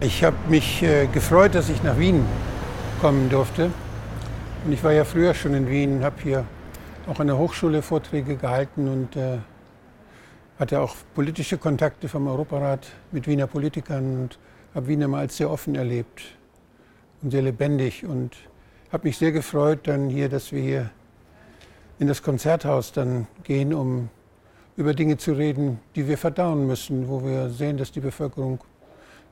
Ich habe mich äh, gefreut, dass ich nach Wien kommen durfte. Und ich war ja früher schon in Wien, habe hier auch an der Hochschule Vorträge gehalten und äh, hatte auch politische Kontakte vom Europarat mit Wiener Politikern und habe Wien immer als sehr offen erlebt und sehr lebendig und habe mich sehr gefreut dann hier, dass wir hier in das Konzerthaus dann gehen, um über Dinge zu reden, die wir verdauen müssen, wo wir sehen, dass die Bevölkerung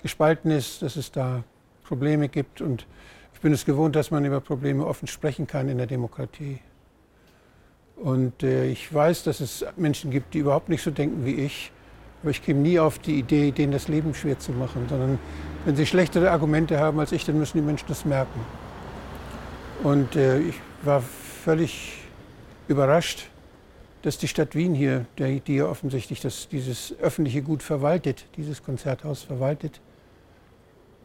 gespalten ist, dass es da Probleme gibt. Und ich bin es gewohnt, dass man über Probleme offen sprechen kann in der Demokratie. Und äh, ich weiß, dass es Menschen gibt, die überhaupt nicht so denken wie ich. Aber ich käme nie auf die Idee, denen das Leben schwer zu machen, sondern wenn sie schlechtere Argumente haben als ich, dann müssen die Menschen das merken. Und äh, ich war völlig überrascht, dass die Stadt Wien hier, die ja offensichtlich das, dieses öffentliche Gut verwaltet, dieses Konzerthaus verwaltet,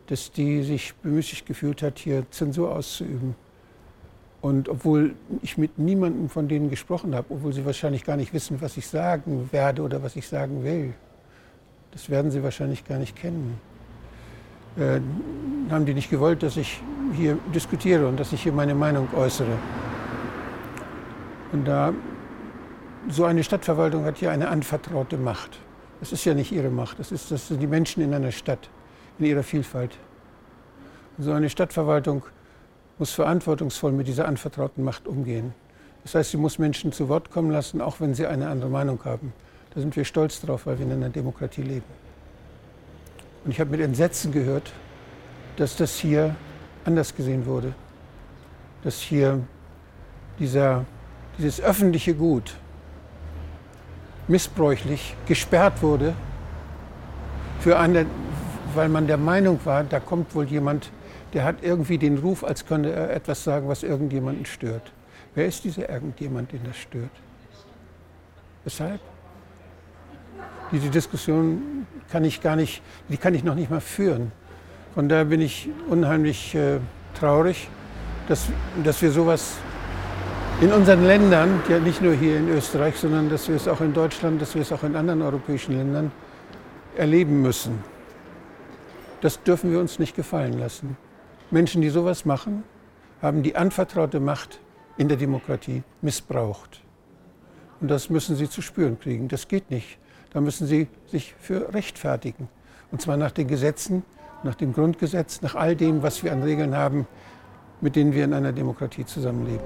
dass die sich bemüßigt gefühlt hat, hier Zensur auszuüben. Und obwohl ich mit niemandem von denen gesprochen habe, obwohl sie wahrscheinlich gar nicht wissen, was ich sagen werde oder was ich sagen will, das werden sie wahrscheinlich gar nicht kennen, äh, haben die nicht gewollt, dass ich hier diskutiere und dass ich hier meine Meinung äußere. Und da so eine Stadtverwaltung hat ja eine anvertraute Macht. Das ist ja nicht ihre Macht, das, ist, das sind die Menschen in einer Stadt, in ihrer Vielfalt. Und so eine Stadtverwaltung muss verantwortungsvoll mit dieser anvertrauten Macht umgehen. Das heißt, sie muss Menschen zu Wort kommen lassen, auch wenn sie eine andere Meinung haben. Da sind wir stolz drauf, weil wir in einer Demokratie leben. Und ich habe mit Entsetzen gehört, dass das hier anders gesehen wurde. Dass hier dieser, dieses öffentliche Gut, missbräuchlich gesperrt wurde, für eine, weil man der Meinung war, da kommt wohl jemand, der hat irgendwie den Ruf, als könnte er etwas sagen, was irgendjemanden stört. Wer ist dieser irgendjemand, den das stört? Weshalb? Diese Diskussion kann ich gar nicht, die kann ich noch nicht mal führen. Von daher bin ich unheimlich äh, traurig, dass, dass wir sowas in unseren Ländern, ja nicht nur hier in Österreich, sondern dass wir es auch in Deutschland, dass wir es auch in anderen europäischen Ländern erleben müssen. Das dürfen wir uns nicht gefallen lassen. Menschen, die sowas machen, haben die anvertraute Macht in der Demokratie missbraucht. Und das müssen sie zu spüren kriegen. Das geht nicht. Da müssen sie sich für rechtfertigen. Und zwar nach den Gesetzen, nach dem Grundgesetz, nach all dem, was wir an Regeln haben, mit denen wir in einer Demokratie zusammenleben.